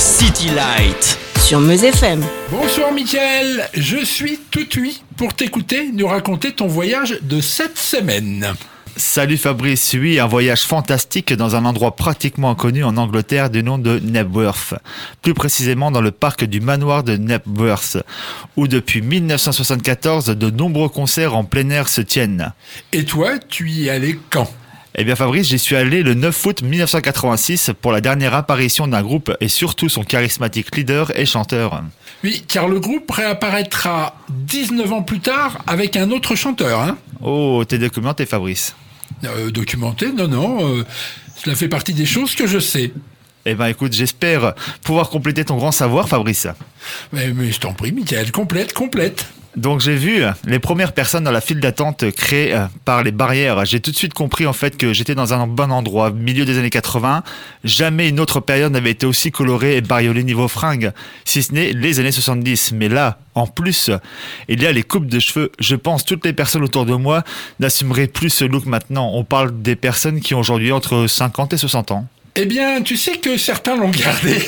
City Light. Sur Meuse FM. Bonsoir Mickaël, je suis tout oui pour t'écouter nous raconter ton voyage de cette semaine. Salut Fabrice, oui, un voyage fantastique dans un endroit pratiquement inconnu en Angleterre du nom de Knebworth. Plus précisément dans le parc du manoir de Knebworth, où depuis 1974 de nombreux concerts en plein air se tiennent. Et toi, tu y allais quand? Eh bien Fabrice, j'y suis allé le 9 août 1986 pour la dernière apparition d'un groupe et surtout son charismatique leader et chanteur. Oui, car le groupe réapparaîtra 19 ans plus tard avec un autre chanteur. Hein oh, t'es documenté Fabrice euh, Documenté Non, non. Euh, cela fait partie des choses que je sais. Eh ben écoute, j'espère pouvoir compléter ton grand savoir Fabrice. Mais, mais je t'en prie, Michael, complète, complète. Donc j'ai vu les premières personnes dans la file d'attente créées euh, par les barrières. J'ai tout de suite compris en fait que j'étais dans un bon endroit, milieu des années 80. Jamais une autre période n'avait été aussi colorée et bariolée niveau fringues, si ce n'est les années 70. Mais là, en plus, il y a les coupes de cheveux. Je pense toutes les personnes autour de moi n'assumeraient plus ce look maintenant. On parle des personnes qui ont aujourd'hui entre 50 et 60 ans. Eh bien, tu sais que certains l'ont gardé.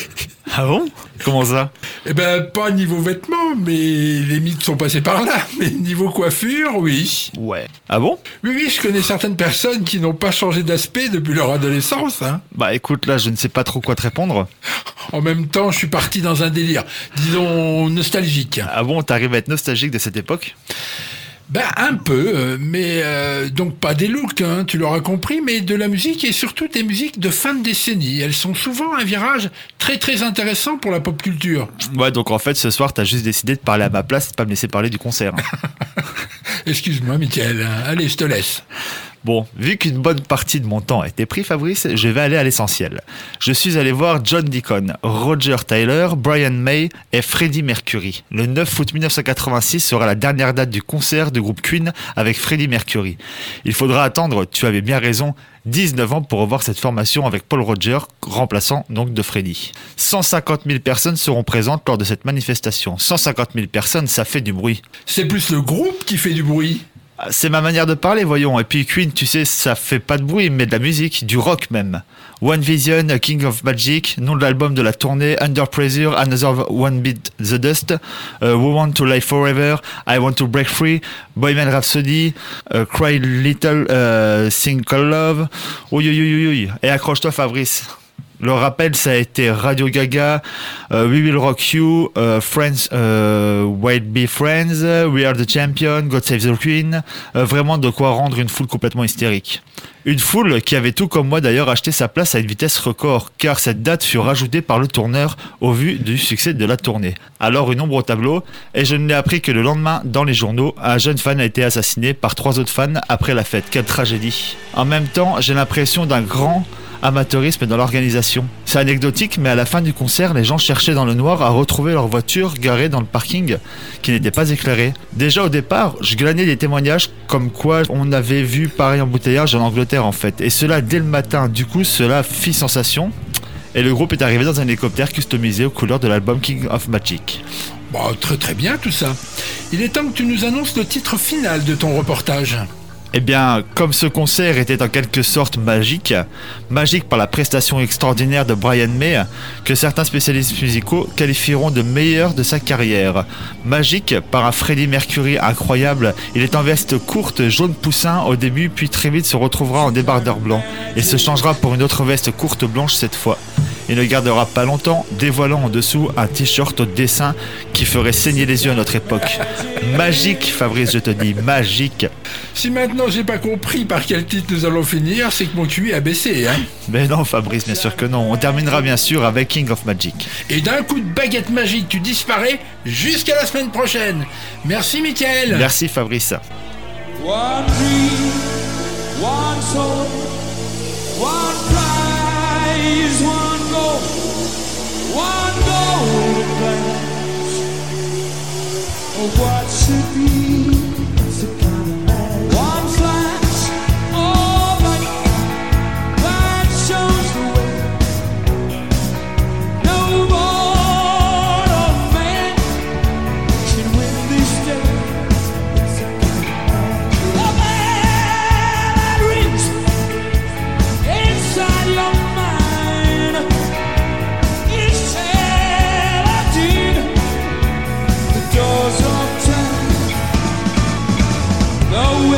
Ah bon? Comment ça? Eh ben, pas niveau vêtements, mais les mythes sont passés par là. Mais niveau coiffure, oui. Ouais. Ah bon? Oui, oui, je connais certaines personnes qui n'ont pas changé d'aspect depuis leur adolescence. Hein. Bah écoute, là, je ne sais pas trop quoi te répondre. En même temps, je suis parti dans un délire, disons, nostalgique. Ah bon, t'arrives à être nostalgique de cette époque? Ben un peu, euh, mais euh, donc pas des looks, hein, tu l'auras compris, mais de la musique et surtout des musiques de fin de décennie. Elles sont souvent un virage très très intéressant pour la pop culture. Ouais, donc en fait ce soir t'as juste décidé de parler à ma place, de pas me laisser parler du concert. Excuse-moi, Michael. Allez, je te laisse. Bon, vu qu'une bonne partie de mon temps a été pris, Fabrice, je vais aller à l'essentiel. Je suis allé voir John Deacon, Roger Tyler, Brian May et Freddie Mercury. Le 9 août 1986 sera la dernière date du concert du groupe Queen avec Freddie Mercury. Il faudra attendre, tu avais bien raison, 19 ans pour revoir cette formation avec Paul Roger, remplaçant donc de Freddie. 150 000 personnes seront présentes lors de cette manifestation. 150 000 personnes, ça fait du bruit. C'est plus le groupe qui fait du bruit. C'est ma manière de parler, voyons. Et puis Queen, tu sais, ça fait pas de bruit, mais de la musique, du rock même. One Vision, King of Magic, nom de l'album de la tournée, Under Pressure, Another One Beat the Dust, uh, We Want to Live Forever, I Want to Break Free, Boyman Rhapsody, uh, Cry Little, uh, Sing Love. Oui, Et accroche-toi, Fabrice. Le rappel, ça a été Radio Gaga, euh, We Will Rock You, euh, Friends, euh, Be Friends, We Are the Champion, God Save the Queen. vraiment de quoi rendre une foule complètement hystérique. Une foule qui avait tout comme moi d'ailleurs acheté sa place à une vitesse record, car cette date fut rajoutée par le tourneur au vu du succès de la tournée. Alors une ombre au tableau, et je ne l'ai appris que le lendemain dans les journaux, un jeune fan a été assassiné par trois autres fans après la fête. Quelle tragédie. En même temps, j'ai l'impression d'un grand amateurisme dans l'organisation. C'est anecdotique, mais à la fin du concert, les gens cherchaient dans le noir à retrouver leur voiture garée dans le parking qui n'était pas éclairé. Déjà au départ, je glanais des témoignages comme quoi on avait vu pareil embouteillage en Angleterre en fait. Et cela dès le matin, du coup cela fit sensation. Et le groupe est arrivé dans un hélicoptère customisé aux couleurs de l'album King of Magic. Bon, très très bien tout ça. Il est temps que tu nous annonces le titre final de ton reportage. Eh bien, comme ce concert était en quelque sorte magique, magique par la prestation extraordinaire de Brian May, que certains spécialistes musicaux qualifieront de meilleur de sa carrière. Magique par un Freddie Mercury incroyable, il est en veste courte jaune poussin au début, puis très vite se retrouvera en débardeur blanc, et se changera pour une autre veste courte blanche cette fois. Il ne gardera pas longtemps, dévoilant en dessous un t-shirt au dessin qui ferait saigner les yeux à notre époque. Magique, Fabrice, je te dis, magique. Si maintenant j'ai pas compris par quel titre nous allons finir, c'est que mon QI a baissé, hein Mais non, Fabrice, bien sûr que non. On terminera bien sûr avec King of Magic. Et d'un coup de baguette magique, tu disparais jusqu'à la semaine prochaine. Merci, Mickaël. Merci, Fabrice. One dream, one soul, one prize, one one golden glance of what should be. No.